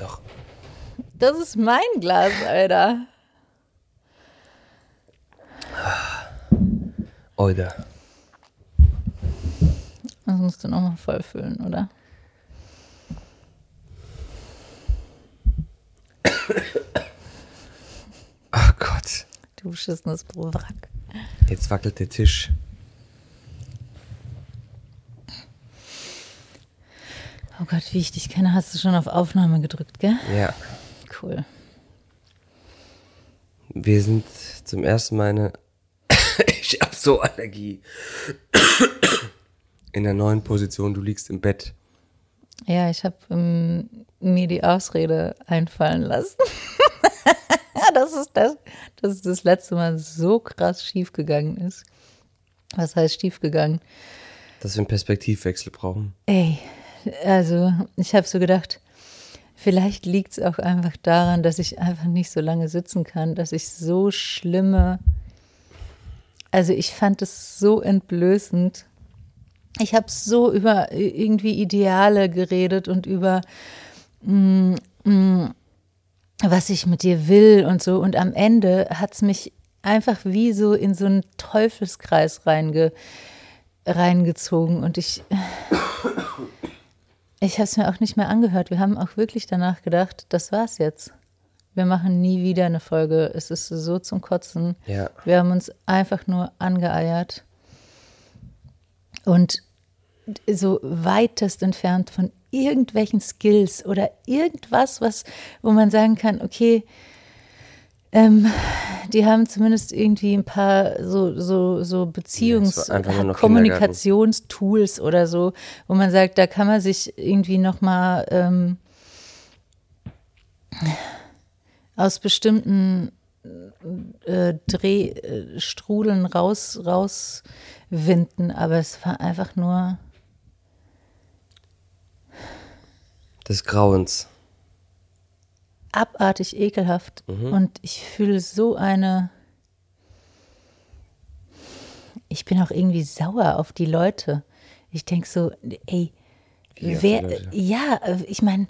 doch. Das ist mein Glas, Alter. Oder. Das musst du nochmal voll füllen, oder? Ach Gott. Du beschissenes Wrack. Jetzt wackelt der Tisch. Oh Gott, wie ich dich kenne, hast du schon auf Aufnahme gedrückt, gell? Ja. Cool. Wir sind zum ersten Mal eine. ich hab so Allergie. In der neuen Position, du liegst im Bett. Ja, ich habe ähm, mir die Ausrede einfallen lassen. das, ist das, dass das letzte Mal so krass schiefgegangen ist. Was heißt schiefgegangen? Dass wir einen Perspektivwechsel brauchen. Ey, also ich habe so gedacht, vielleicht liegt es auch einfach daran, dass ich einfach nicht so lange sitzen kann, dass ich so schlimme, also ich fand es so entblößend. Ich habe so über irgendwie Ideale geredet und über mm, mm, was ich mit dir will und so. Und am Ende hat es mich einfach wie so in so einen Teufelskreis reinge, reingezogen. Und ich, ich habe es mir auch nicht mehr angehört. Wir haben auch wirklich danach gedacht, das war's jetzt. Wir machen nie wieder eine Folge. Es ist so zum Kotzen. Ja. Wir haben uns einfach nur angeeiert. Und so weitest entfernt von irgendwelchen Skills oder irgendwas, was, wo man sagen kann, okay, ähm, die haben zumindest irgendwie ein paar so, so, so Beziehungs-, Ja, Kommunikationstools oder so, wo man sagt, da kann man sich irgendwie nochmal ähm, aus bestimmten äh, Drehstrudeln raus, rauswinden, aber es war einfach nur Des Grauens. Abartig ekelhaft und ich fühle so eine. Ich bin auch irgendwie sauer auf die Leute. Ich denke so, ey, Wie wer, ja, ich meine,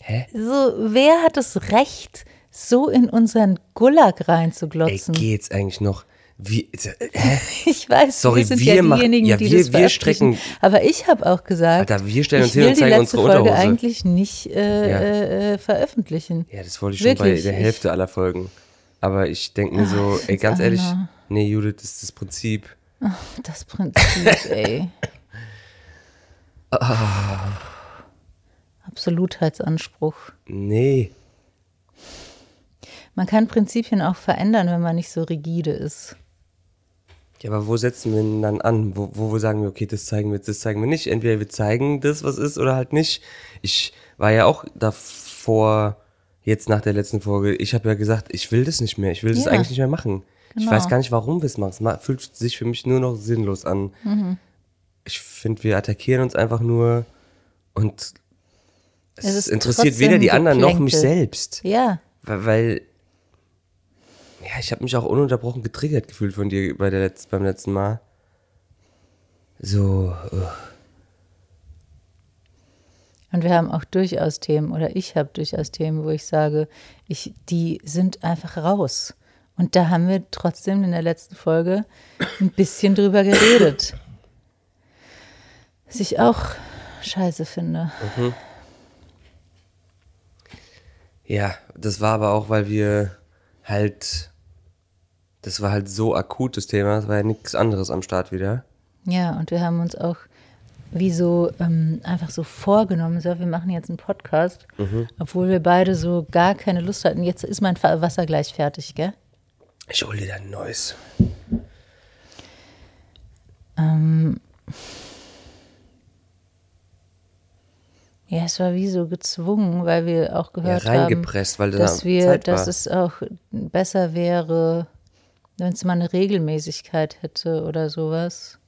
Hä? so, wer hat das Recht, so in unseren Gulag Ey, reinzuglotzen? geht's eigentlich noch? Wie, hä? Ich weiß, Sorry, wir sind wir ja diejenigen, ja, die wir- das wir strecken- Aber ich habe auch gesagt, Alter, wir stellen uns ich hin und die zeigen unsere Folge Unterhose. eigentlich nicht äh, Ja. äh, äh, veröffentlichen. Ja, das wollte ich schon Wirklich, bei der ich- Hälfte aller Folgen. Aber ich denke mir so, ey, ganz ehrlich, Anna. nee, Judith, das ist das Prinzip. Das Prinzip, ey. Absolutheitsanspruch. Nee. Man kann Prinzipien auch verändern, wenn man nicht so rigide ist. Ja, aber wo setzen wir denn dann an? Wo, wo, wo sagen wir, okay, das zeigen wir das zeigen wir nicht? Entweder wir zeigen das, was ist, oder halt nicht. Ich war ja auch davor, jetzt nach der letzten Folge, ich habe ja gesagt, ich will das nicht mehr, ich will das Ja. eigentlich nicht mehr machen. Ich Genau. weiß gar nicht, warum wir es machen. Es fühlt sich für mich nur noch sinnlos an. Mhm. Ich finde, wir attackieren uns einfach nur und es, Es interessiert weder die anderen noch mich selbst. Ja, weil ja, ich habe mich auch ununterbrochen getriggert gefühlt von dir bei der Letz-, beim letzten Mal. So, uh, und wir haben auch durchaus Themen, oder ich habe durchaus Themen, wo ich sage, ich, die sind einfach raus. Und da haben wir trotzdem in der letzten Folge ein bisschen drüber geredet. Was ich auch scheiße finde. ja, das war aber auch, weil wir halt, das war halt so akut das Thema, es war ja nichts anderes am Start wieder. Ja, und wir haben uns auch wie so ähm, einfach so vorgenommen, so, wir machen jetzt einen Podcast, obwohl wir beide so gar keine Lust hatten. Jetzt ist mein Wasser gleich fertig, gell? Ich hol dir dann ein neues. Ähm, ja, es war wie so gezwungen, weil wir auch Ja, gehört haben, reingepresst, weil da dass wir, Zeit dass war. es auch besser wäre, wenn es mal eine Regelmäßigkeit hätte oder sowas.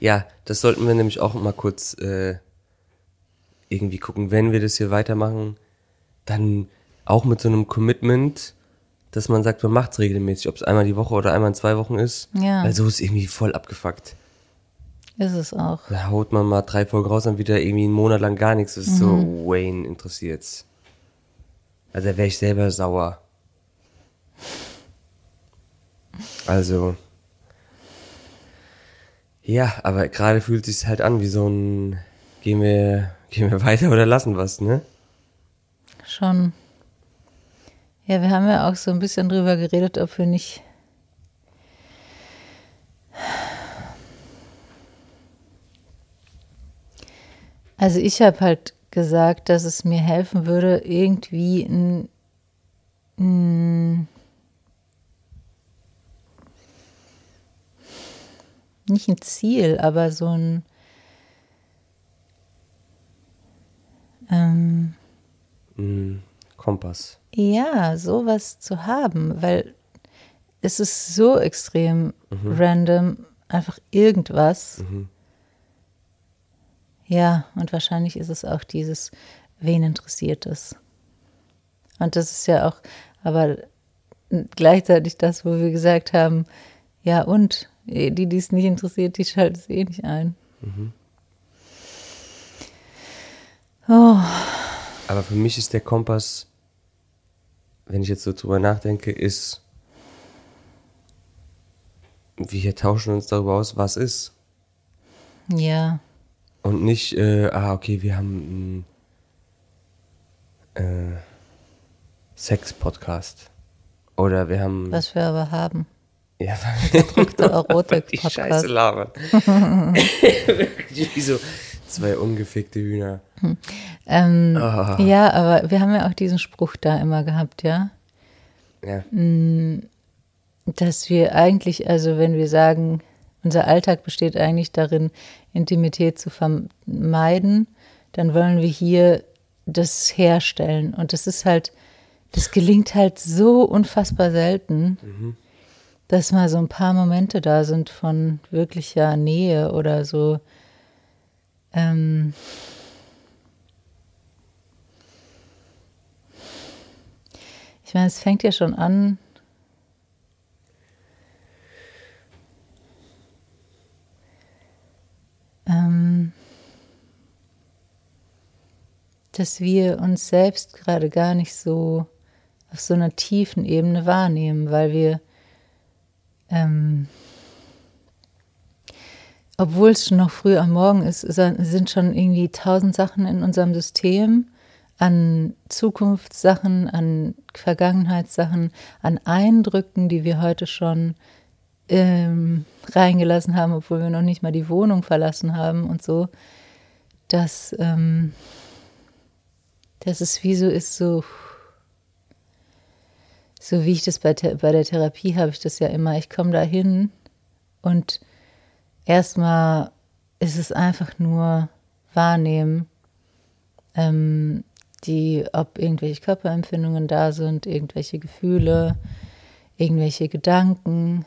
Ja, das sollten wir nämlich auch mal kurz äh, irgendwie gucken. Wenn wir das hier weitermachen, dann auch mit so einem Commitment, dass man sagt, man macht es regelmäßig, ob es einmal die Woche oder einmal in zwei Wochen ist. Ja. Weil so ist irgendwie voll abgefuckt. Ist es auch. Da haut man mal drei Folgen raus, dann wieder irgendwie einen Monat lang gar nichts. Das ist so, Wayne interessiert's. Also wäre ich selber sauer. Also. Ja, aber gerade fühlt sich halt an wie so ein gehen wir, gehen wir weiter oder lassen was, ne? Schon. Ja, wir haben ja auch so ein bisschen drüber geredet, ob wir nicht Also ich habe halt gesagt, dass es mir helfen würde, irgendwie ein, ein nicht ein Ziel, aber so ein ähm, Mm, Kompass. ja, sowas zu haben, weil es ist so extrem random, einfach irgendwas. Ja, und wahrscheinlich ist es auch dieses, wen interessiert es? Und das ist ja auch, aber gleichzeitig das, wo wir gesagt haben, ja und, die, die es nicht interessiert, die schalten es eh nicht ein. Oh, Aber für mich ist der Kompass, wenn ich jetzt so drüber nachdenke, ist, wir tauschen uns darüber aus, was ist. ja, Und nicht, äh, ah, okay, wir haben einen äh, Sex-Podcast. Oder wir haben. was wir aber haben. Ja, Der Erotik-Podcast. die Scheiße labern. Wie so zwei ungefickte Hühner. Ähm, Ah. Ja, aber wir haben ja auch diesen Spruch da immer gehabt, ja. Ja. dass wir eigentlich, also wenn wir sagen, unser Alltag besteht eigentlich darin, Intimität zu vermeiden, dann wollen wir hier das herstellen. Und das ist halt, das gelingt halt so unfassbar selten, dass mal so ein paar Momente da sind von wirklicher Nähe oder so. Ähm, ich meine, es fängt ja schon an, ähm, dass wir uns selbst gerade gar nicht so auf so einer tiefen Ebene wahrnehmen, weil wir, ähm, obwohl es schon noch früh am Morgen ist, sind schon irgendwie tausend Sachen in unserem System an Zukunftssachen, an Vergangenheitssachen, an Eindrücken, die wir heute schon ähm, reingelassen haben, obwohl wir noch nicht mal die Wohnung verlassen haben und so, dass, ähm, dass es wie so ist, so, so wie ich das bei, bei der Therapie habe ich das ja immer, ich komme da hin und erstmal ist es einfach nur wahrnehmen, ähm, die, ob irgendwelche Körperempfindungen da sind, irgendwelche Gefühle, irgendwelche Gedanken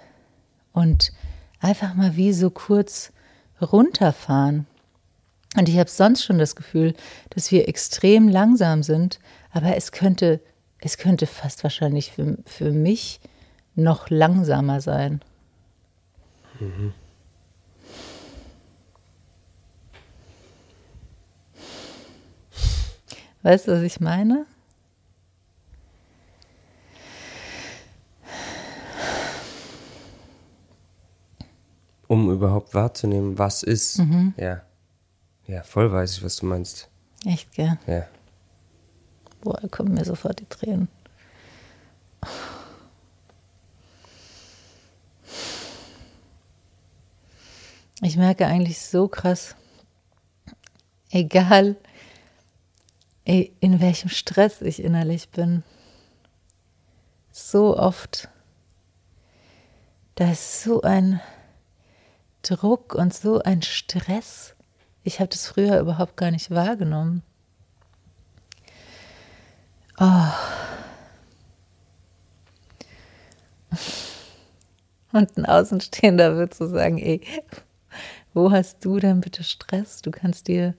und einfach mal wie so kurz runterfahren. Und ich habe sonst schon das Gefühl, dass wir extrem langsam sind, aber es könnte, es könnte fast wahrscheinlich für, für mich noch langsamer sein. Weißt du, was ich meine? Um überhaupt wahrzunehmen, was ist. Ja. Ja, voll weiß ich, was du meinst. Echt, gell? Ja. Boah, da kommen mir sofort die Tränen. Ich merke eigentlich so krass, egal in welchem Stress ich innerlich bin, so oft, da ist so ein Druck und so ein Stress. Ich habe das früher überhaupt gar nicht wahrgenommen. Und ein Außenstehender wird so sagen, ey, wo hast du denn bitte Stress? Du kannst dir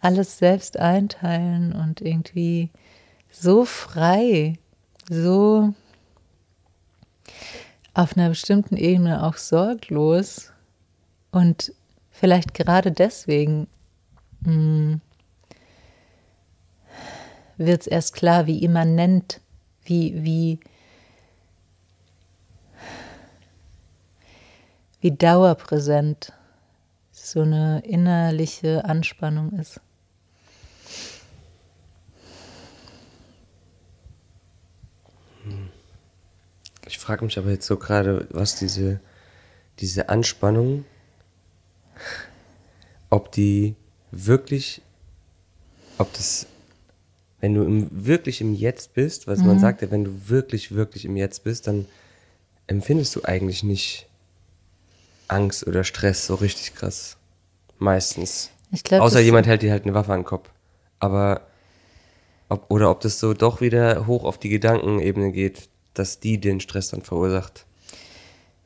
alles selbst einteilen und irgendwie so frei, so auf einer bestimmten Ebene auch sorglos und vielleicht gerade deswegen wird es erst klar, wie immanent, wie, wie, wie dauerpräsent so eine innerliche Anspannung ist. Ich frage mich aber jetzt so gerade, was diese, diese Anspannung, ob die wirklich, ob das, wenn du im, wirklich im Jetzt bist, was man sagt ja, wenn du wirklich, wirklich im Jetzt bist, dann empfindest du eigentlich nicht Angst oder Stress so richtig krass. Meistens. Ich glaub, Außer jemand hält dir halt eine Waffe an den Kopf. Aber, ob, oder ob das so doch wieder hoch auf die Gedankenebene geht, dass die den Stress dann verursacht.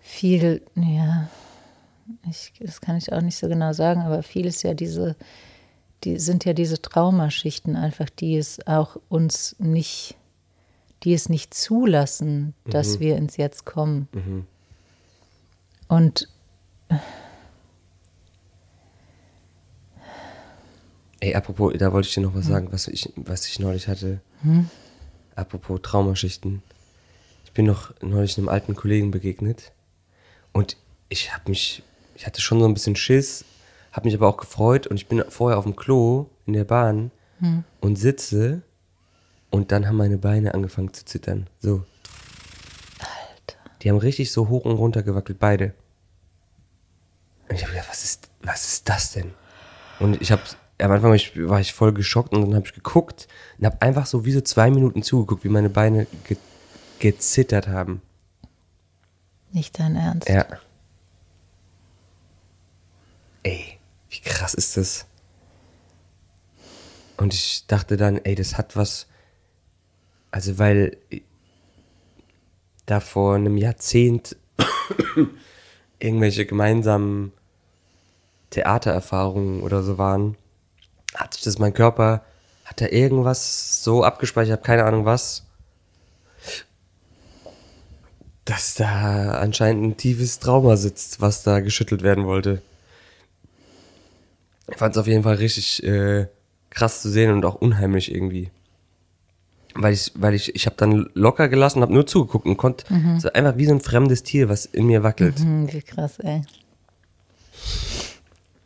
Viel, ja, ich, das kann ich auch nicht so genau sagen, aber viel ist ja diese, die sind ja diese Traumaschichten einfach, die es auch uns nicht, die es nicht zulassen, dass wir ins Jetzt kommen. Und Ey, apropos, da wollte ich dir noch was sagen, was ich, was ich neulich hatte. Apropos Traumaschichten. Ich bin noch neulich einem alten Kollegen begegnet und ich habe mich, ich hatte schon so ein bisschen Schiss, habe mich aber auch gefreut und ich bin vorher auf dem Klo in der Bahn und sitze und dann haben meine Beine angefangen zu zittern. So. Alter. Die haben richtig so hoch und runter gewackelt, beide. Und ich habe gedacht, was ist, was ist das denn? Und ich habe, am Anfang war ich, war ich voll geschockt und dann habe ich geguckt und habe einfach so wie so zwei Minuten zugeguckt, wie meine Beine ge gezittert haben. nicht dein Ernst. Ja. Ey, wie krass ist das? Und ich dachte dann, ey, das hat was. Also, weil da vor einem Jahrzehnt irgendwelche gemeinsamen Theatererfahrungen oder so waren, hat sich das mein Körper, hat da irgendwas so abgespeichert, hab keine Ahnung was, dass da anscheinend ein tiefes Trauma sitzt, was da geschüttelt werden wollte. Ich fand es auf jeden Fall richtig äh, krass zu sehen und auch unheimlich irgendwie. Weil ich, weil ich, ich habe dann locker gelassen, habe nur zugeguckt und konnte so einfach wie so ein fremdes Tier, was in mir wackelt. Hm, wie krass, ey.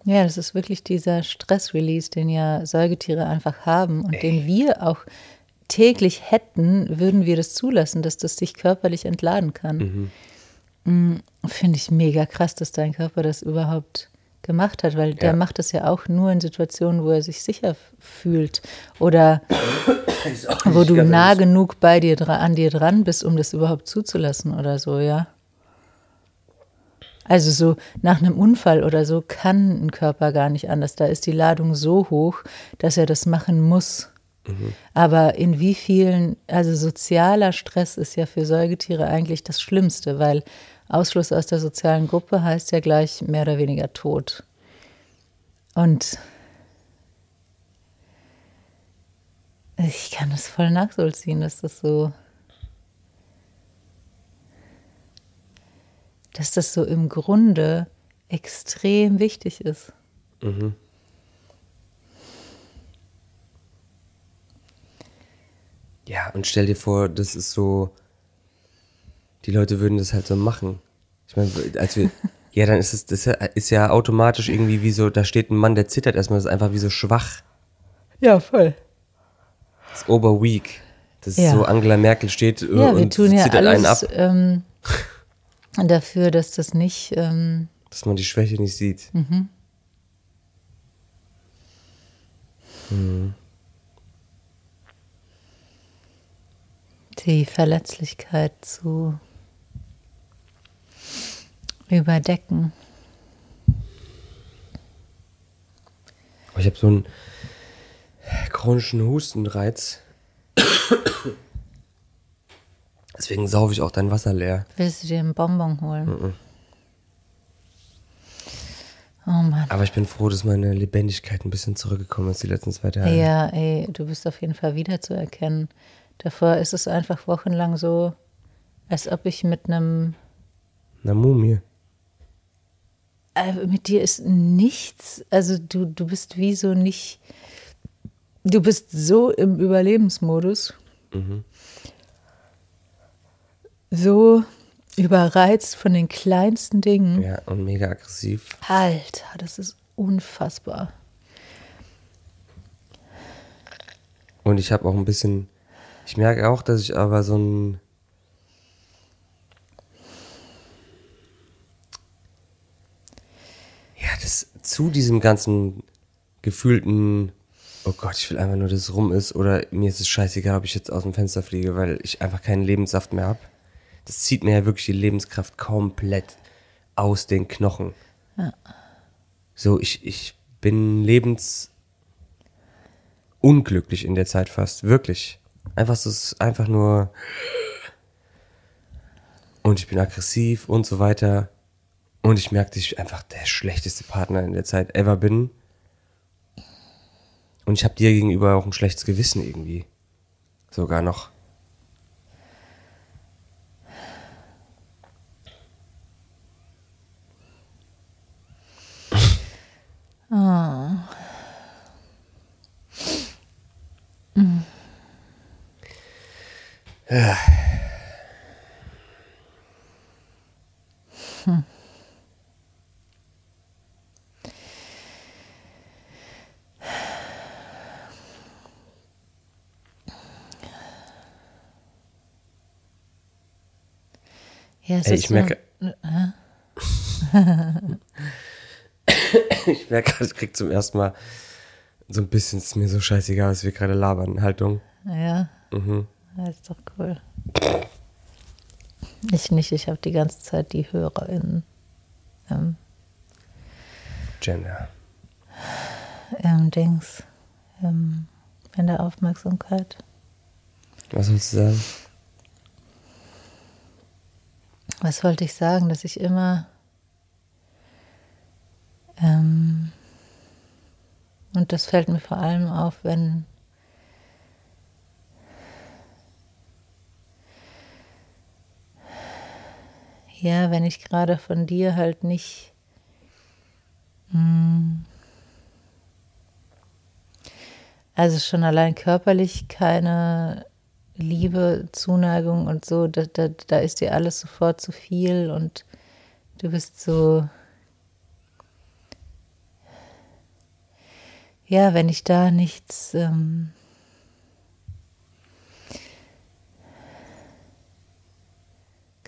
Ja, das ist wirklich dieser Stressrelease, den ja Säugetiere einfach haben und den wir auch täglich hätten, würden wir das zulassen, dass das sich körperlich entladen kann. Mm, Finde ich mega krass, dass dein Körper das überhaupt gemacht hat, weil der Ja. macht das ja auch nur in Situationen, wo er sich sicher fühlt oder wo du nah genug bei dir an dir dran bist, um das überhaupt zuzulassen oder so, ja. Also so nach einem Unfall oder so kann ein Körper gar nicht anders. Da ist die Ladung so hoch, dass er das machen muss. Aber in wie vielen, also sozialer Stress ist ja für Säugetiere eigentlich das Schlimmste, weil Ausschluss aus der sozialen Gruppe heißt ja gleich mehr oder weniger Tod. Und ich kann das voll nachvollziehen, dass das so dass das so im Grunde extrem wichtig ist. Ja, und stell dir vor, das ist so, die Leute würden das halt so machen. Ich meine, als wir, ja, dann ist es, das ist ja automatisch irgendwie wie so, da steht ein Mann, der zittert erstmal, das ist einfach wie so schwach, Ja, voll. das ist overweak. Das ist Ja. so, Angela Merkel steht äh, Ja, wir und tun ja zittert einen ab, alles ähm, dafür, dass das nicht, ähm, dass man die Schwäche nicht sieht. die Verletzlichkeit zu überdecken. Ich habe so einen chronischen Hustenreiz. Deswegen saufe ich auch dein Wasser leer. Willst du dir einen Bonbon holen? Oh Mann. Aber ich bin froh, dass meine Lebendigkeit ein bisschen zurückgekommen ist die letzten zwei Tage. Ja, ey, du bist auf jeden Fall wiederzuerkennen. Davor ist es einfach wochenlang so, Als ob ich mit einem, Eine Mumie. Äh, mit dir ist nichts, also du, du bist wie so nicht, du bist so im Überlebensmodus, so überreizt von den kleinsten Dingen. Ja, und mega aggressiv. Alter, das ist unfassbar. Und ich habe auch ein bisschen, ich merke auch, dass ich aber so ein, das zu diesem ganzen gefühlten, oh Gott, ich will einfach nur, dass es rum ist, oder mir ist es scheißegal, ob ich jetzt aus dem Fenster fliege, weil ich einfach keinen Lebenssaft mehr habe. Das zieht mir ja wirklich die Lebenskraft komplett aus den Knochen. So, ich, ich bin lebens unglücklich in der Zeit fast. Wirklich. Einfach so, es ist einfach nur. Und ich bin aggressiv und so weiter. Und ich merke, dass ich einfach der schlechteste Partner in der Zeit ever bin. Und ich habe dir gegenüber auch ein schlechtes Gewissen irgendwie. Sogar noch. Ja, es Ey, ich merke. ich merke gerade, ich krieg zum ersten Mal so ein bisschen, es ist mir so scheißegal, was wir gerade labern. Haltung. Ja. Das ist doch cool. Ich nicht, ich habe die ganze Zeit die HörerInnen ähm, Gender. ähm, Dings ähm, in der Aufmerksamkeit. Was willst du sagen? Was wollte ich sagen, dass ich immer ähm, und das fällt mir vor allem auf, wenn ja, wenn ich gerade von dir halt nicht mm, also schon allein körperlich keine Liebe, Zuneigung und so, da, da, da ist dir alles sofort zu viel und du bist so. Ja, wenn ich da nichts. Ähm,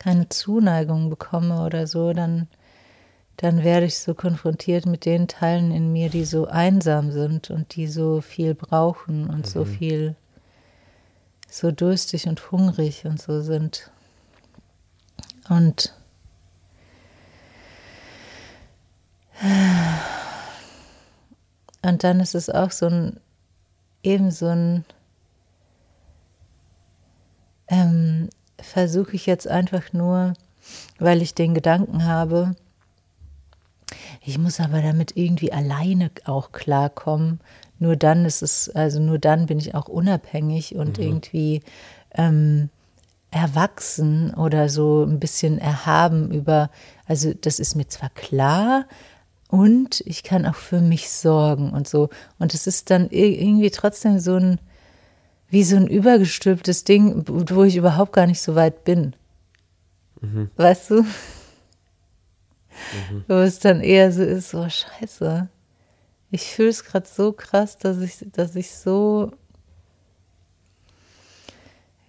keine Zuneigung bekomme oder so, dann, dann werde ich so konfrontiert mit den Teilen in mir, die so einsam sind und die so viel brauchen und so viel so durstig und hungrig und so sind. Und und dann ist es auch so ein eben so ein ähm, versuche ich jetzt einfach nur, weil ich den Gedanken habe, ich muss aber damit irgendwie alleine auch klarkommen. Nur dann ist es, also nur dann bin ich auch unabhängig und irgendwie ähm, erwachsen oder so ein bisschen erhaben über, also das ist mir zwar klar und ich kann auch für mich sorgen und so. Und es ist dann ir- irgendwie trotzdem so ein, wie so ein übergestülptes Ding, wo ich überhaupt gar nicht so weit bin. Weißt du? Wo es dann eher so ist, so scheiße. Ich fühle es gerade so krass, dass ich, dass ich so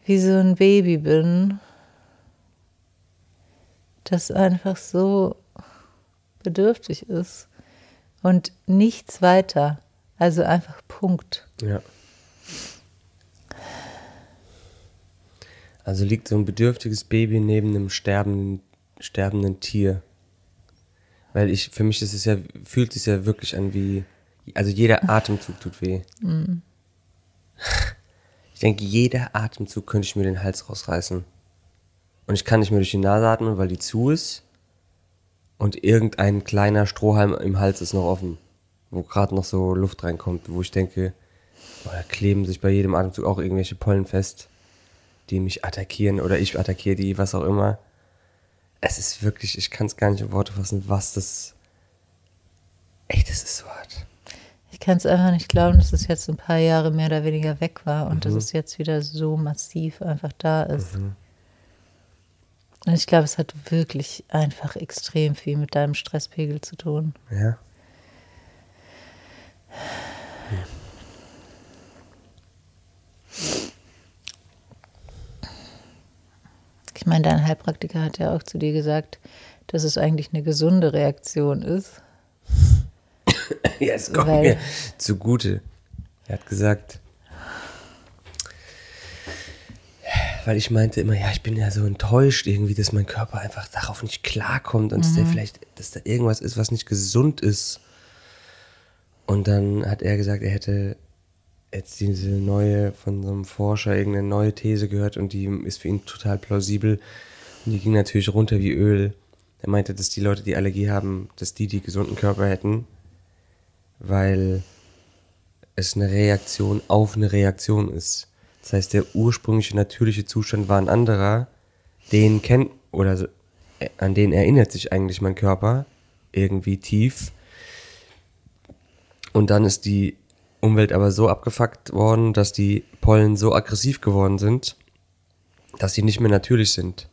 wie so ein Baby bin, das einfach so bedürftig ist und nichts weiter. Also einfach Punkt. Ja. Also liegt so ein bedürftiges Baby neben einem sterbenden, sterbenden Tier. Weil ich, für mich ist es ja, fühlt sich ja wirklich an wie, also jeder Atemzug tut weh. Ich denke, jeder Atemzug könnte ich mir den Hals rausreißen. Und ich kann nicht mehr durch die Nase atmen, weil die zu ist. Und irgendein kleiner Strohhalm im Hals ist noch offen. Wo gerade noch so Luft reinkommt, wo ich denke, boah, da kleben sich bei jedem Atemzug auch irgendwelche Pollen fest. die mich attackieren oder ich attackiere die, was auch immer. Es ist wirklich, ich kann es gar nicht in Worte fassen, was das. Echt, das ist so hart. Ich kann es einfach nicht glauben, dass es jetzt ein paar Jahre mehr oder weniger weg war und dass es jetzt wieder so massiv einfach da ist. Und ich glaube, es hat wirklich einfach extrem viel mit deinem Stresspegel zu tun. Ja. Ich meine, dein Heilpraktiker hat ja auch zu dir gesagt, dass es eigentlich eine gesunde Reaktion ist. Ja, es kommt Weil- mir zugute. Er hat gesagt, weil ich meinte immer, ja, ich bin ja so enttäuscht irgendwie, dass mein Körper einfach darauf nicht klarkommt und dass der vielleicht, dass da irgendwas ist, was nicht gesund ist. Und dann hat er gesagt, er hätte jetzt diese neue, von so einem Forscher, irgendeine neue These gehört und die ist für ihn total plausibel. Und die ging natürlich runter wie Öl. Er meinte, dass die Leute, die Allergie haben, dass die die gesunden Körper hätten, weil es eine Reaktion auf eine Reaktion ist. Das heißt, der ursprüngliche natürliche Zustand war ein anderer, den kennt oder äh, an den erinnert sich eigentlich mein Körper irgendwie tief. Und dann ist die Umwelt aber so abgefuckt worden, dass die Pollen so aggressiv geworden sind, dass sie nicht mehr natürlich sind.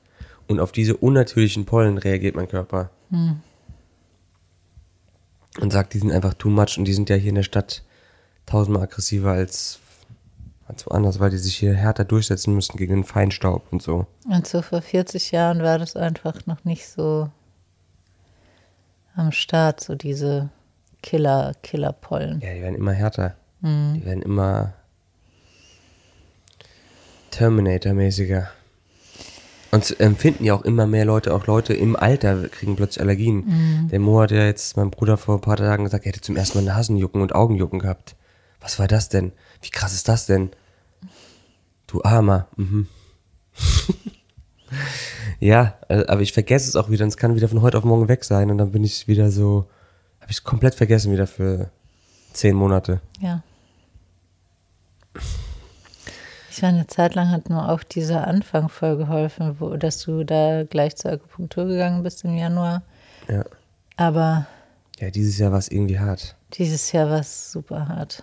Und auf diese unnatürlichen Pollen reagiert mein Körper. Und sagt, die sind einfach too much und die sind ja hier in der Stadt tausendmal aggressiver als, als woanders, weil die sich hier härter durchsetzen müssen gegen den Feinstaub und so. Und so vor 40 Jahren war das einfach noch nicht so am Start, so diese Killer, Killerpollen. Ja, die werden immer härter. Die werden immer Terminator-mäßiger. Und empfinden ja auch immer mehr Leute, auch Leute im Alter kriegen plötzlich Allergien. Der Mo hat ja jetzt, mein Bruder vor ein paar Tagen gesagt, er hätte zum ersten Mal Nasenjucken und Augenjucken gehabt. Was war das denn? Wie krass ist das denn? Du Armer. Mhm. ja, aber ich vergesse es auch wieder und es kann wieder von heute auf morgen weg sein und dann bin ich wieder so, habe ich es komplett vergessen wieder für zehn Monate. Ja. Ich war eine Zeit lang hat nur auch dieser Anfang voll geholfen, wo, dass du da gleich zur Akupunktur gegangen bist im Januar. Ja. Aber Ja, dieses Jahr war es irgendwie hart. dieses Jahr war es super hart.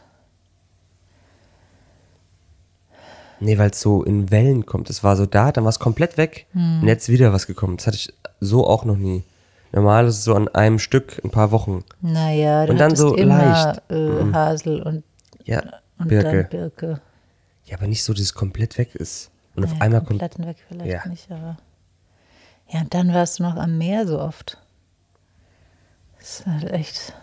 Nee, weil es so in Wellen kommt. Es war so da, dann war es komplett weg und jetzt wieder was gekommen. Das hatte ich so auch noch nie. Normal ist es so an einem Stück ein paar Wochen. Naja, du Und dann so immer leicht. Äh, Hasel und, Ja, und Birke. Birke. Ja, aber nicht so, dass es komplett weg ist. Und auf Naja, einmal kommt. komplett weg vielleicht Ja. nicht, aber. Ja, und dann warst du noch am Meer so oft. Das ist halt echt.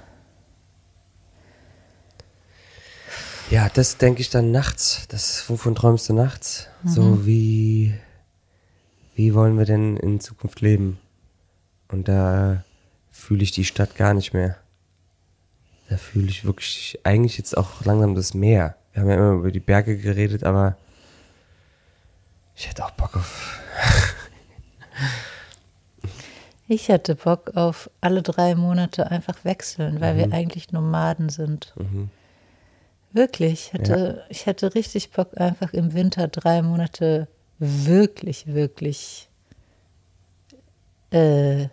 Ja, das denke ich dann nachts. Das, wovon träumst du nachts? So wie, wie wollen wir denn in Zukunft leben? Und da fühle ich die Stadt gar nicht mehr. Da fühle ich wirklich eigentlich jetzt auch langsam das Meer. Wir haben ja immer über die Berge geredet, aber ich hätte auch Bock auf. Ich hatte Bock auf alle drei Monate einfach wechseln, weil wir eigentlich Nomaden sind. Wirklich. Ich hatte, ich hatte richtig Bock, einfach im Winter drei Monate wirklich, wirklich äh,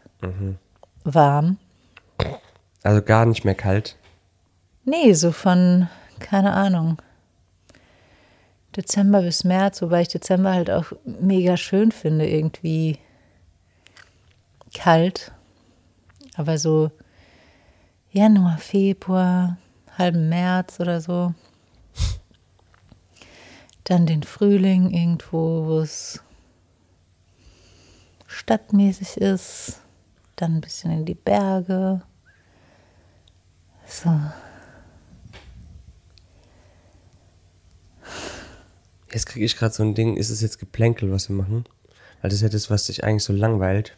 warm. Also gar nicht mehr kalt. Nee, so von, keine Ahnung, Dezember bis März, wobei ich Dezember halt auch mega schön finde, irgendwie kalt. Aber so Januar, Februar, halben März oder so. Dann den Frühling irgendwo, wo es stadtmäßig ist. Dann ein bisschen in die Berge. So. Jetzt kriege ich gerade so ein Ding, ist es jetzt Geplänkel, was wir machen? Weil das ist ja das, was dich eigentlich so langweilt.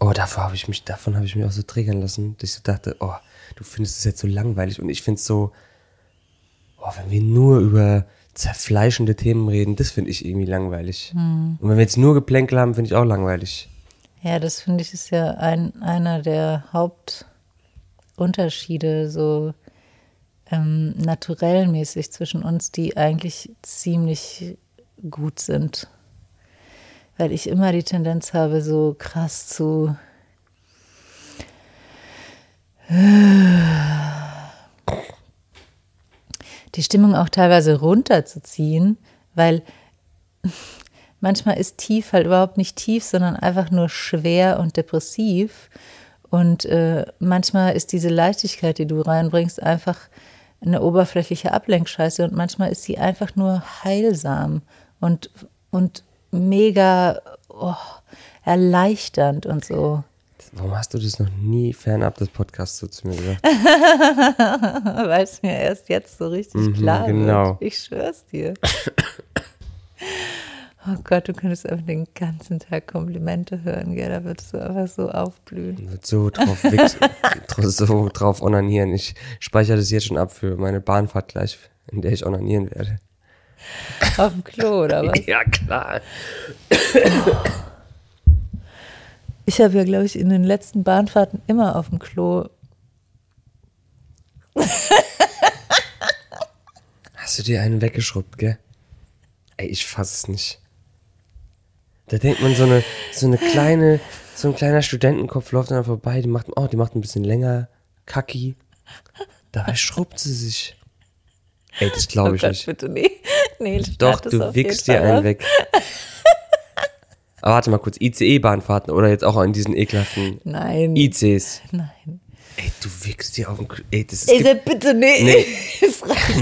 Oh, davor habe ich mich, davon habe ich mich auch so triggern lassen, dass ich so dachte, oh, du findest es jetzt so langweilig und ich finde es so, oh, wenn wir nur über zerfleischende Themen reden, das finde ich irgendwie langweilig. Und wenn wir jetzt nur Geplänkel haben, finde ich auch langweilig. Ja, das finde ich ist ja ein, einer der Unterschiede so ähm, naturell mäßig zwischen uns, die eigentlich ziemlich gut sind. Weil ich immer die Tendenz habe, so krass zu die Stimmung auch teilweise runterzuziehen, weil manchmal ist tief halt überhaupt nicht tief, sondern einfach nur schwer und depressiv. Und äh, manchmal ist diese Leichtigkeit, die du reinbringst, einfach eine oberflächliche Ablenkscheiße und manchmal ist sie einfach nur heilsam und, und mega oh, erleichternd und so. Warum hast du das noch nie fernab des Podcasts so zu mir gesagt? Weil es mir erst jetzt so richtig Mhm, klar genau. wird. Ich schwör's dir. Oh Gott, du könntest einfach den ganzen Tag Komplimente hören, gell? Da würdest du einfach so aufblühen. So drauf wichs, so drauf onanieren. Ich speichere das jetzt schon ab für meine Bahnfahrt gleich, in der ich onanieren werde. Auf dem Klo, oder was? Ja, klar. Ich habe ja, glaube ich, in den letzten Bahnfahrten immer auf dem Klo. Hast du dir einen weggeschrubbt, gell? Ey, ich fass es nicht. Da denkt man so eine, so eine kleine, so ein kleiner Studentenkopf läuft dann vorbei, die macht, oh, die macht ein bisschen länger, kacki. Dabei schrubbt sie sich. Ey, das glaube oh ich Gott, nicht. bitte, nee. Nee, Doch, du wickst dir einen weg. Aber warte mal kurz, ICE-Bahnfahrten oder jetzt auch an diesen ekelhaften Nein. ICs. Nein. Ey, du wickst dir auf den Kl- Ey, das ist. Ey, bitte, nee.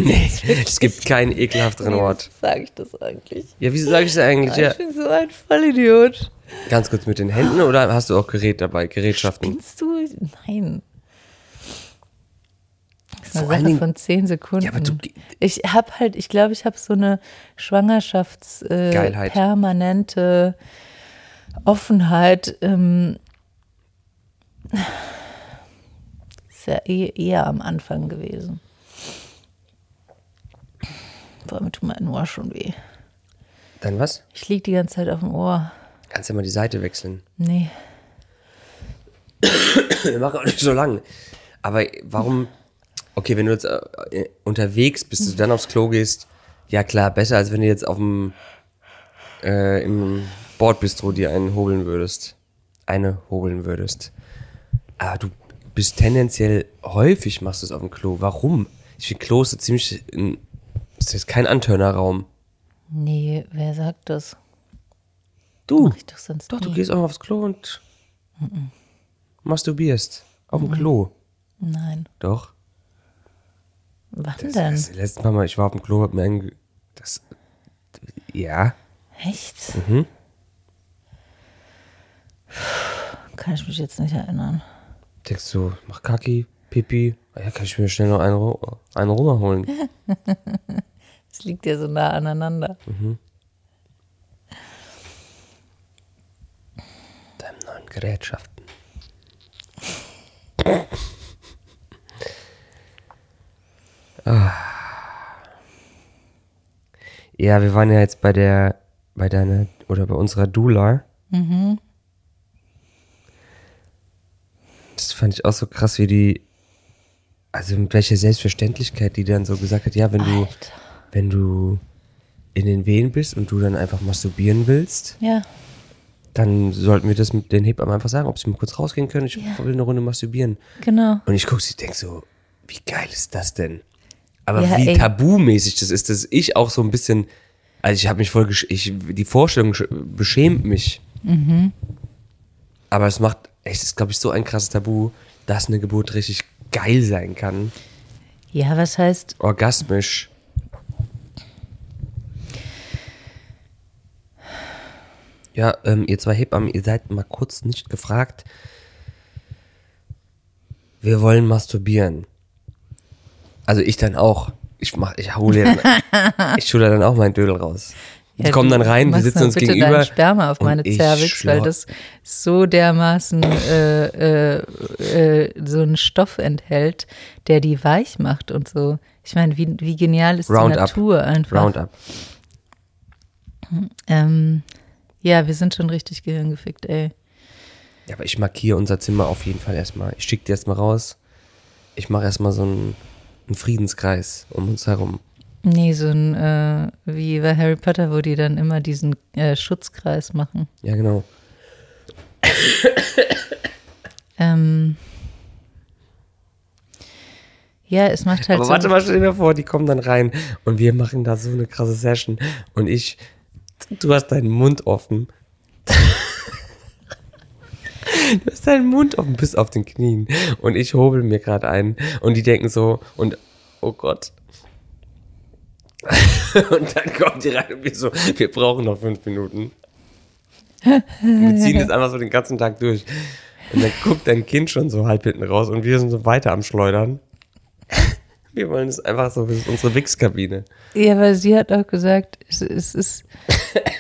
Nee. Nee, es gibt keinen ekelhafteren Nee, Ort. Sage ich das eigentlich? Ja, wieso sage ich das eigentlich? Ja. Ich bin so ein Vollidiot. Ganz kurz mit den Händen oder hast du auch Gerät dabei, Gerätschaften? Spinnst du? Nein. Das ist eine Sache Dingen- von zehn Sekunden. Ja, aber du- ich habe halt, ich glaube, ich habe so eine Schwangerschafts äh, Geilheit. permanente Offenheit. Ähm, ist ja eh, eher am Anfang gewesen. Boah, mir tut mein Ohr schon weh. Dann was? Ich liege die ganze Zeit auf dem Ohr. Kannst ja mal die Seite wechseln. Nee. Wir machen auch nicht so lang. Aber warum? Okay, wenn du jetzt äh, unterwegs bist, du dann aufs Klo gehst, ja klar, besser als wenn du jetzt auf dem äh, im Bordbistro dir einen hobeln würdest. Eine hobeln würdest. Aber du bist tendenziell häufig machst du es auf dem Klo. Warum? Ich finde Klo ist so ziemlich ein, ist jetzt kein Antörnerraum. Nee, wer sagt das? Du, Mach ich doch sonst doch, du gehst auch aufs Klo und masturbierst. Auf dem Klo. Nein. Doch. Wann Das, denn? das letzte Mal, ich war auf dem Klo, hab mir einen, das, ja, Echt? Mhm. Kann ich mich jetzt nicht erinnern. Denkst du, mach Kaki, Pipi, Ah ja, kann ich mir schnell noch einen, einen runterholen. Es liegt ja so nah aneinander. Deinem neuen Gerätschaften. ah. Ja, wir waren ja jetzt bei der, bei deiner, oder bei unserer Dula. Das fand ich auch so krass, wie die, also mit welcher Selbstverständlichkeit die dann so gesagt hat, ja, wenn du, Alter. wenn du in den Wehen bist und du dann einfach masturbieren willst, Ja. dann sollten wir das mit den Hebammen einfach sagen, ob sie mal kurz rausgehen können. Ich Ja. will eine Runde masturbieren. Genau. Und ich gucke sie, denke so, wie geil ist das denn? Aber Ja, wie ey. tabumäßig das ist, dass ich auch so ein bisschen, also ich habe mich voll, ich, die Vorstellung sch- beschämt mich. Mhm. Aber es macht, echt, ist glaube ich so ein krasses Tabu, dass eine Geburt richtig geil sein kann. Ja, was heißt, Orgasmisch. Ja, ähm, ihr zwei Hebammen, ihr seid mal kurz nicht gefragt. Wir wollen masturbieren. Also ich dann auch. Ich mach, ich hole dann, ich hole dann auch meinen Dödel raus. Die Ja, kommen dann rein, wir machst sitzen uns bitte gegenüber. Deinen Sperma auf meine ich Cervix, weil das so dermaßen äh, äh, äh, so einen Stoff enthält, der die weich macht und so. Ich meine, wie, wie genial ist die Roundup. Natur einfach. Roundup. Ähm, ja, wir sind schon richtig gehirngefickt, ey. Ja, aber ich markiere unser Zimmer auf jeden Fall erstmal. Ich schicke die erstmal raus. Ich mache erstmal so einen, einen Friedenskreis um uns herum. Nee, so ein, äh, wie bei Harry Potter, wo die dann immer diesen äh, Schutzkreis machen. Ja, genau. Ähm, ja, es macht halt Aber so. warte mal, stell dir mal vor, die kommen dann rein und wir machen da so eine krasse Session und ich, du hast deinen Mund offen. Du hast deinen Mund offen bis auf den Knien und ich hobel mir gerade ein und die denken so und oh Gott. und dann kommt die rein und wir so, wir brauchen noch fünf Minuten. Wir ziehen das einfach so den ganzen Tag durch. Und dann guckt dein Kind schon so halb hinten raus und wir sind so weiter am Schleudern. Wir wollen es einfach so, das ist unsere Wix-Kabine. Ja, weil sie hat auch gesagt, es, es, ist,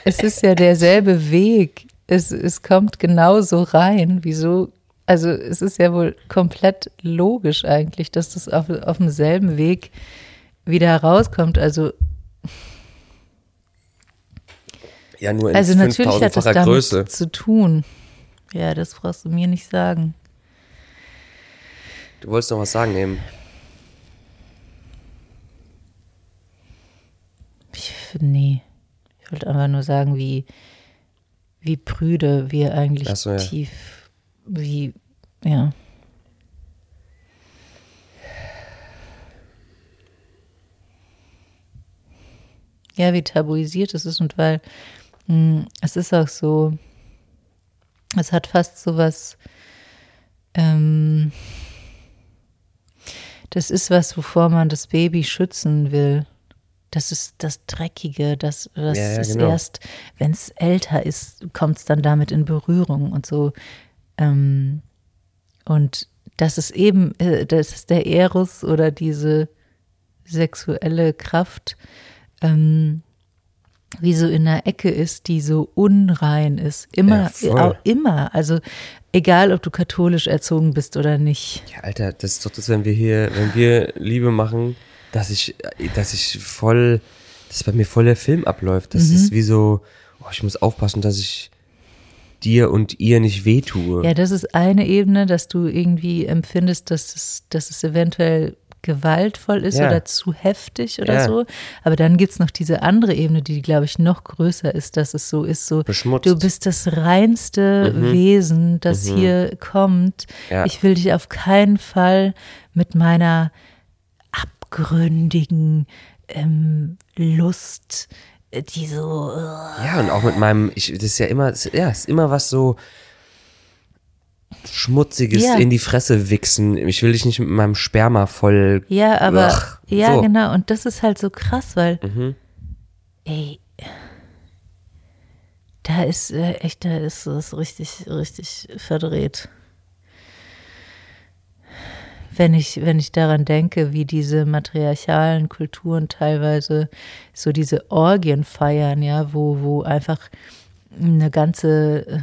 es ist ja derselbe Weg. Es, es kommt genauso rein. Wieso? Also es ist ja wohl komplett logisch eigentlich, dass das auf, auf demselben Weg wieder rauskommt. Also, Ja, nur in also natürlich hat das 5000-facher damit Größe. zu tun. Ja, das brauchst du mir nicht sagen. Du wolltest noch was sagen eben. Ich, nee. Ich wollte einfach nur sagen, wie, wie prüde wir eigentlich so, ja. tief, wie, ja. Ja, wie tabuisiert es ist und weil es ist auch so, es hat fast so was, ähm, das ist was, wovor man das Baby schützen will. Das ist das Dreckige, das, das Ja, ja, ist genau. erst, wenn es älter ist, kommt es dann damit in Berührung und so. Ähm, und das ist eben, äh, das ist der Eros oder diese sexuelle Kraft, ähm, wie so in einer Ecke ist, die so unrein ist. Immer, Ja, auch immer. Also egal, ob du katholisch erzogen bist oder nicht. Ja, Alter, das ist doch das, wenn wir hier, wenn wir Liebe machen, dass ich, dass ich voll, dass bei mir voll der Film abläuft. Das Mhm. ist wie so, oh, ich muss aufpassen, dass ich dir und ihr nicht wehtue. Ja, das ist eine Ebene, dass du irgendwie empfindest, dass es, dass es eventuell gewaltvoll ist Ja. oder zu heftig oder Ja. so. Aber dann gibt's noch diese andere Ebene, die, glaube ich, noch größer ist, dass es so ist, so Beschmutzt. du bist das reinste Wesen, das hier kommt. Ja. Ich will dich auf keinen Fall mit meiner abgründigen ähm, Lust, äh, die so Ja, und auch mit meinem, ich, das ist ja immer, ja, ist immer was so Schmutziges Ja. in die Fresse wichsen. Ich will dich nicht mit meinem Sperma voll. Ja, aber Ach, ja, so. genau. Und das ist halt so krass, weil, Mhm. ey, da ist äh, echt, da ist es richtig, richtig verdreht. Wenn ich, wenn ich daran denke, wie diese matriarchalen Kulturen teilweise so diese Orgien feiern, ja, wo, wo einfach eine ganze, äh,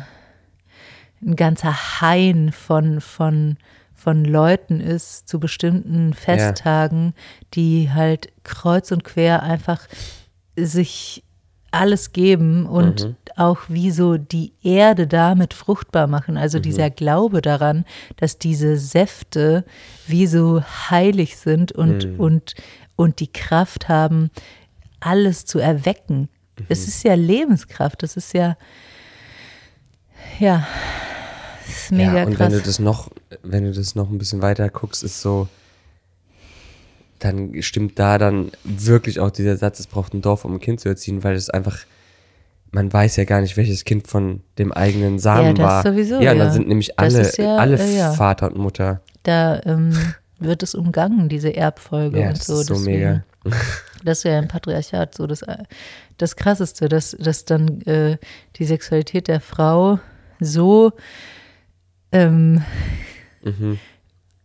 ein ganzer Hain von, von, von Leuten ist zu bestimmten Festtagen, die halt kreuz und quer einfach sich alles geben und auch wie so die Erde damit fruchtbar machen. Also dieser Glaube daran, dass diese Säfte wie so heilig sind und, und, und die Kraft haben, alles zu erwecken. Es ist ja Lebenskraft, das ist ja, ja, das ist mega ja, und krass. wenn du das noch, wenn du das noch ein bisschen weiter guckst, ist so, dann stimmt da dann wirklich auch dieser Satz, es braucht ein Dorf, um ein Kind zu erziehen, weil es einfach, man weiß ja gar nicht, welches Kind von dem eigenen Samen Ja, das war. sowieso, ja, und dann ja. sind nämlich Das alle, ja, alle äh. Vater und Mutter. da ähm, wird es umgangen, diese Erbfolge Ja, und das so. ist so deswegen- mega. Das ist ja im Patriarchat so das, das Krasseste, dass, dass dann äh, die Sexualität der Frau so ähm, Mhm.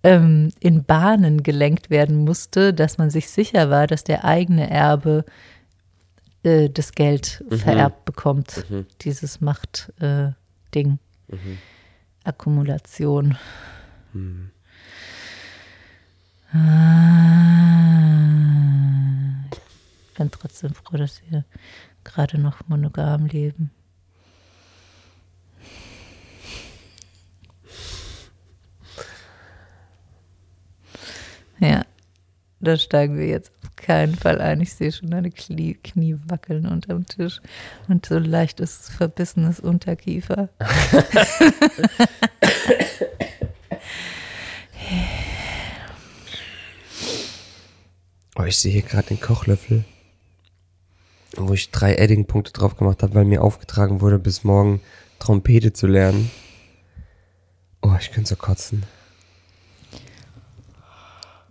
ähm, in Bahnen gelenkt werden musste, dass man sich sicher war, dass der eigene Erbe äh, das Geld Mhm. vererbt bekommt. Dieses Macht-Ding. Äh, Ding. Mhm. Ah. Ich bin trotzdem froh, dass wir gerade noch monogam leben. Da steigen wir jetzt auf keinen Fall ein. Ich sehe schon deine Knie, Knie wackeln unterm Tisch und so leichtes, verbissenes Unterkiefer. Oh, ich sehe hier gerade den Kochlöffel, wo ich drei Edding-Punkte drauf gemacht habe, weil mir aufgetragen wurde, bis morgen Trompete zu lernen. Oh, ich könnte so kotzen.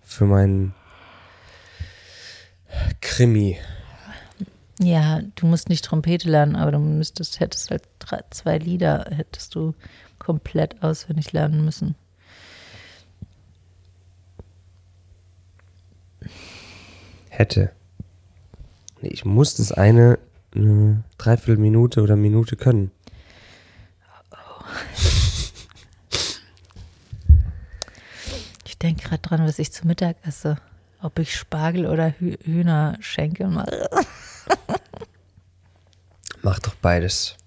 Für meinen Krimi. Ja, du musst nicht Trompete lernen, aber du müsstest, hättest halt drei, zwei Lieder, hättest du komplett auswendig lernen müssen. Hätte. Ich muss das eine, eine Dreiviertelminute oder Minute können. Ich denke gerade dran, was ich zu Mittag esse. Ob ich Spargel oder Hü Hühnerschenkel mache. Mach doch beides.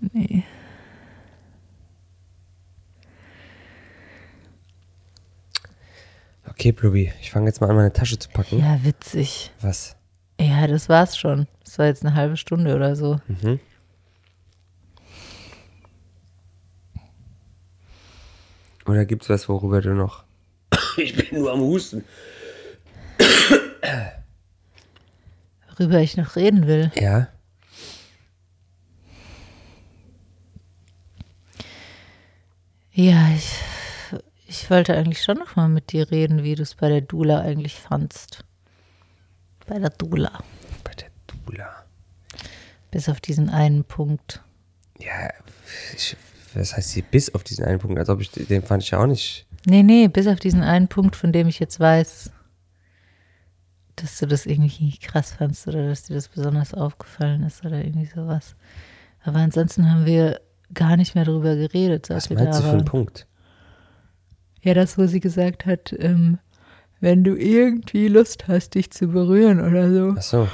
Nee. Okay, Blubi, ich fange jetzt mal an, meine Tasche zu packen. Ja, witzig. Was? Ja, das war's schon. Das war jetzt eine halbe Stunde oder so. Mhm. Oder gibt's was, worüber du noch? Ich bin nur am Husten. Worüber ich noch reden will. Ja. Ja, ich, ich wollte eigentlich schon noch mal mit dir reden, wie du es bei der Dula eigentlich fandst. Bei der Dula. Bei der Dula. Bis auf diesen einen Punkt. Ja, ich, was heißt hier bis auf diesen einen Punkt? Als ob ich den fand ich ja auch nicht. Nee, nee, bis auf diesen einen Punkt, von dem ich jetzt weiß, dass du das irgendwie krass fandst oder dass dir das besonders aufgefallen ist oder irgendwie sowas. Aber ansonsten haben wir gar nicht mehr darüber geredet, Was meinst du für einen. Punkt? Ja, das, wo sie gesagt hat, ähm, wenn du irgendwie Lust hast, dich zu berühren oder so. Ach so.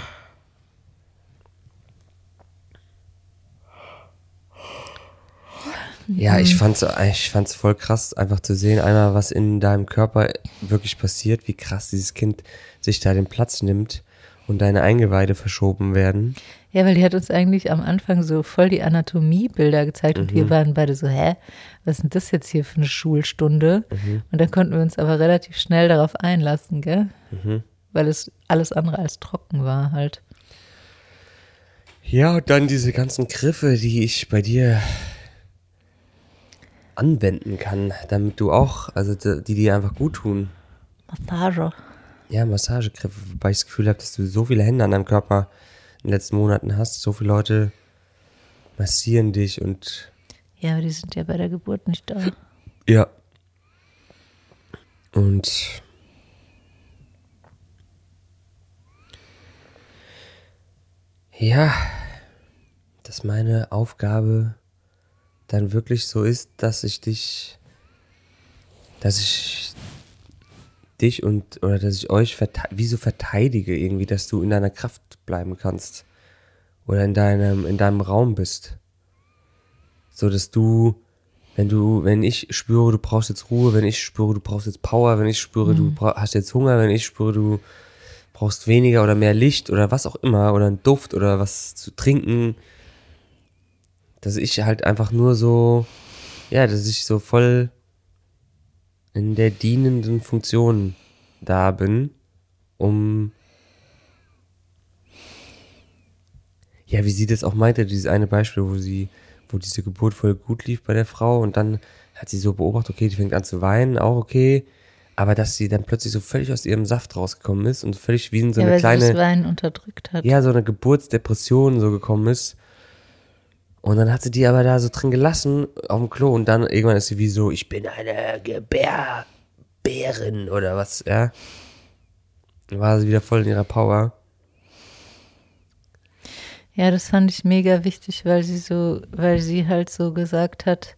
Ja, ich fand's, ich fand's voll krass, einfach zu sehen, einmal, was in deinem Körper wirklich passiert, wie krass dieses Kind sich da den Platz nimmt und deine Eingeweide verschoben werden. Ja, weil die hat uns eigentlich am Anfang so voll die Anatomiebilder gezeigt und wir waren beide so, hä, was ist denn das jetzt hier für eine Schulstunde? Und dann konnten wir uns aber relativ schnell darauf einlassen, gell? Weil es alles andere als trocken war halt. Ja, und dann diese ganzen Griffe, die ich bei dir anwenden kann, damit du auch, also die, die dir einfach gut tun. Massage. Ja, Massagegriffe, wobei ich das Gefühl habe, dass du so viele Hände an deinem Körper in den letzten Monaten hast. So viele Leute massieren dich und Ja, aber die sind ja bei der Geburt nicht da. ja. Und ja, dass meine Aufgabe dann wirklich so ist, dass ich dich, dass ich dich und oder dass ich euch verte- wie so verteidige irgendwie, dass du in deiner Kraft bleiben kannst oder in deinem in deinem Raum bist, so dass du wenn du wenn ich spüre, du brauchst jetzt Ruhe, wenn ich spüre, du brauchst jetzt Power, wenn ich spüre, du bra- hast jetzt Hunger, wenn ich spüre, du brauchst weniger oder mehr Licht oder was auch immer oder einen Duft oder was zu trinken, dass ich halt einfach nur so ja, dass ich so voll in der dienenden Funktion da bin, um ja, wie sie das auch meinte, dieses eine Beispiel, wo sie, wo diese Geburt voll gut lief bei der Frau und dann hat sie so beobachtet, okay, die fängt an zu weinen, auch okay, aber dass sie dann plötzlich so völlig aus ihrem Saft rausgekommen ist und völlig wie in so ja, eine weil sie das kleine, Weinen unterdrückt hat. ja, so eine Geburtsdepression so gekommen ist. Und dann hat sie die aber da so drin gelassen auf dem Klo und dann irgendwann ist sie wie so, ich bin eine Gebärbärin oder was, ja. Dann war sie wieder voll in ihrer Power. Ja, das fand ich mega wichtig, weil sie so, weil sie halt so gesagt hat,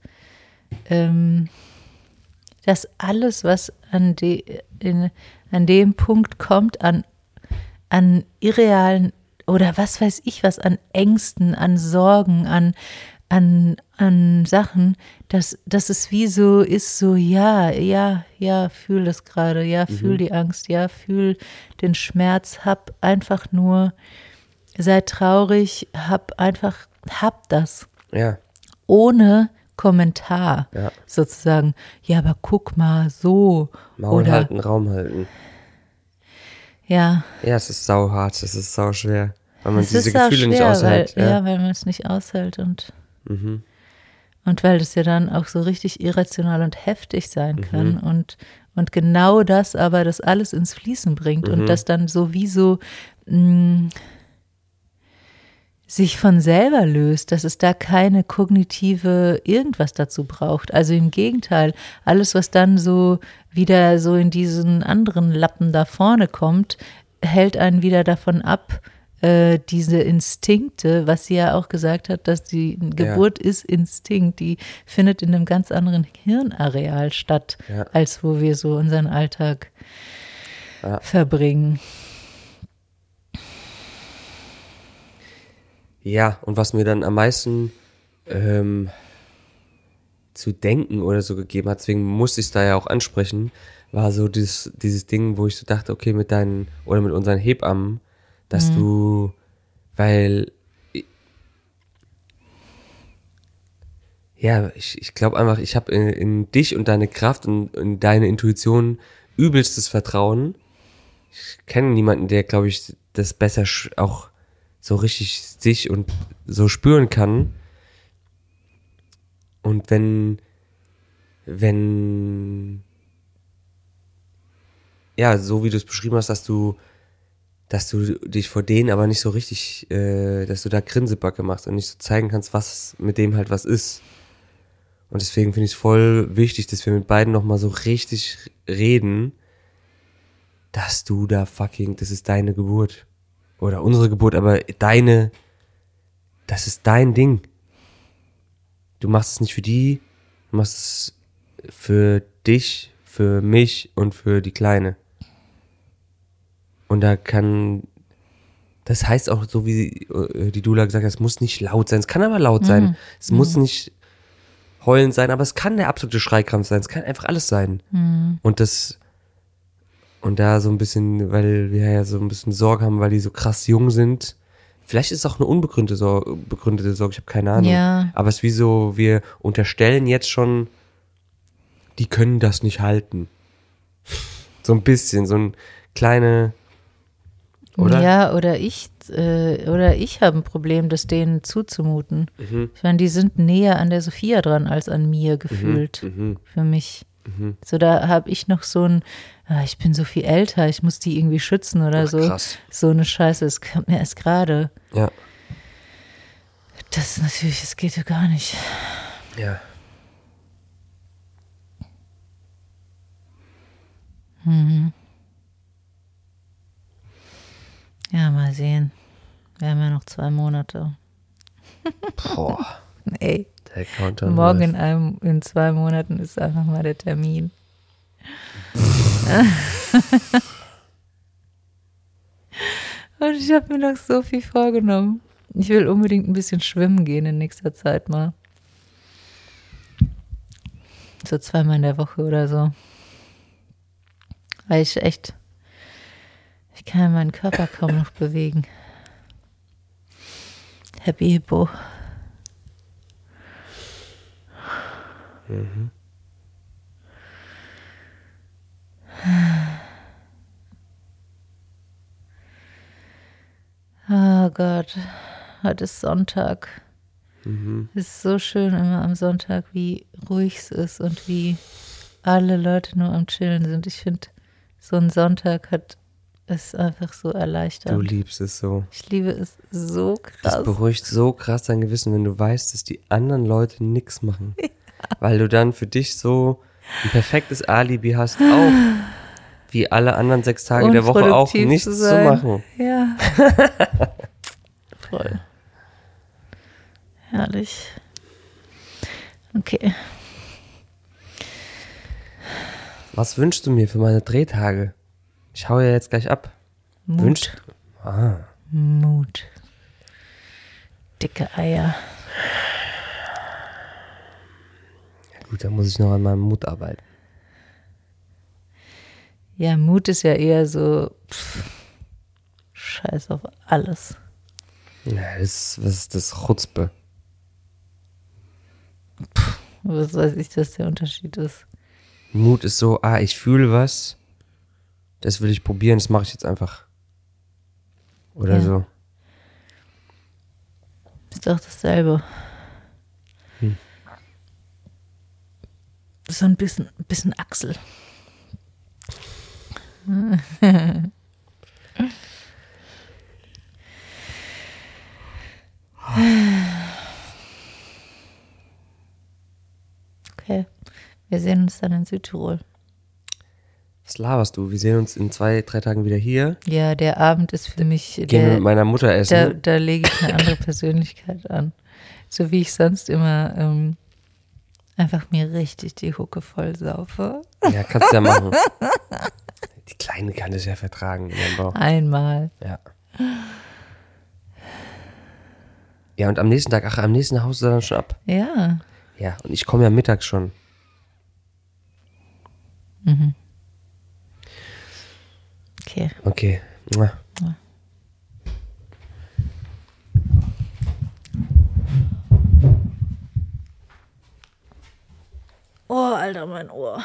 ähm, dass alles, was an, de, in, an dem Punkt kommt, an, an irrealen oder was weiß ich was, an Ängsten, an Sorgen, an, an, an Sachen, dass, dass es wie so ist, so, ja, ja, ja, fühl das gerade, ja, fühl die Angst, ja, fühl den Schmerz, hab einfach nur, sei traurig, hab einfach, hab das Ja. ohne Kommentar Ja. sozusagen. Ja, aber guck mal, so. Maul oder halten, Raum halten. Ja, Ja, es ist sauhart, es ist sau schwer. Weil man es diese Gefühle nicht schwer, aushält. Weil, ja. ja. weil man es nicht aushält und Mhm. und weil das ja dann auch so richtig irrational und heftig sein Mhm. kann und und genau das aber das alles ins Fließen bringt Mhm. und das dann sowieso mh, sich von selber löst, dass es da keine kognitive irgendwas dazu braucht. Also im Gegenteil, alles, was dann so wieder so in diesen anderen Lappen da vorne kommt, hält einen wieder davon ab, äh, diese Instinkte, was sie ja auch gesagt hat, dass die Geburt ist Instinkt, die findet in einem ganz anderen Hirnareal statt, Ja. als wo wir so unseren Alltag Ja. verbringen. Ja, und was mir dann am meisten ähm, zu denken oder so gegeben hat, deswegen musste ich es da ja auch ansprechen, war so dieses, dieses Ding, wo ich so dachte, okay, mit deinen oder mit unseren Hebammen, dass du, weil ja, ich, ich glaube einfach, ich habe in, in dich und deine Kraft und in deine Intuition übelstes Vertrauen. Ich kenne niemanden, der, glaube ich, das besser auch so richtig sich und so spüren kann. Und wenn, wenn, ja, so wie du es beschrieben hast, dass du, dass du dich vor denen aber nicht so richtig, äh, dass du da Grinsebacke machst und nicht so zeigen kannst, was mit dem halt was ist. Und deswegen finde ich es voll wichtig, dass wir mit beiden nochmal so richtig reden, dass du da fucking, das ist deine Geburt. Oder unsere Geburt, aber deine, das ist dein Ding. Du machst es nicht für die, du machst es für dich, für mich und für die Kleine. Und da kann, das heißt auch so, wie äh, die Dula gesagt hat, es muss nicht laut sein. Es kann aber laut sein. Es muss nicht heulend sein, aber es kann der absolute Schreikrampf sein. Es kann einfach alles sein. Und das, und da so ein bisschen, weil wir ja so ein bisschen Sorge haben, weil die so krass jung sind. Vielleicht ist es auch eine unbegründete Sorge, begründete Sorge, ich habe keine Ahnung. Ja. Aber es ist wie so, wir unterstellen jetzt schon, die können das nicht halten. So ein bisschen, so ein kleine, oder? Ja, oder ich, äh, oder ich habe ein Problem, das denen zuzumuten. Mhm. Ich meine, die sind näher an der Sophia dran als an mir gefühlt. Mhm. Für mich. So, da habe ich noch so ein, ich bin so viel älter, ich muss die irgendwie schützen oder Ach, so. krass. So eine Scheiße, es kommt mir erst gerade. Ja. Das ist natürlich, das geht ja gar nicht. Ja. Ja, mal sehen. Wir haben ja noch zwei Monate. Boah. Ey, Der Countdown. morgen läuft. in, einem, in zwei Monaten ist einfach mal der Termin. Und ich habe mir noch so viel vorgenommen. Ich will unbedingt ein bisschen schwimmen gehen in nächster Zeit mal. So zweimal in der Woche oder so. Weil ich echt, ich kann meinen Körper kaum noch bewegen. Happy Hippo. Oh Gott, heute ist Sonntag. Es ist so schön immer am Sonntag, wie ruhig es ist und wie alle Leute nur am Chillen sind. Ich finde, so ein Sonntag hat es einfach so Du erleichtert. liebst es so. Ich liebe es so Das krass. beruhigt so krass dein Gewissen, wenn du weißt, dass die anderen Leute nichts machen. Weil du dann für dich so ein perfektes Alibi hast, auch wie alle anderen sechs Tage der Woche auch nichts zu zu, machen. Ja. Voll. Herrlich. Okay. Was wünschst du mir für meine Drehtage? Ich hau ja jetzt gleich ab. Mut. Wünschst Ah, Mut. Dicke Eier. Gut, da muss ich noch an meinem Mut arbeiten. Ja, Mut ist ja eher so, pff, scheiß auf alles. Ja, das, was ist das? Chutzpe. Was weiß ich, dass der Unterschied ist. Mut ist so, ah, ich fühle was, das will ich probieren, das mache ich jetzt einfach. Oder Ja. so. Ist doch dasselbe. Hm. So ein bisschen, ein bisschen Achsel. Okay, wir sehen uns dann in Südtirol. Was laberst du? Wir sehen uns in zwei, drei Tagen wieder hier. Ja, der Abend ist für mich, Gehen wir der, mit meiner Mutter da, essen. da lege ich eine andere Persönlichkeit an. So wie ich sonst immer ähm, einfach mir richtig die Hucke voll saufe. Ja, kannst du ja machen. Die Kleine kann es ja vertragen. Einmal. Ja. Ja, und am nächsten Tag, ach, am nächsten haust du dann schon ab. Ja. Ja, und ich komme ja mittags schon. Okay. Okay. Mua. Oh, Alter, mein Ohr.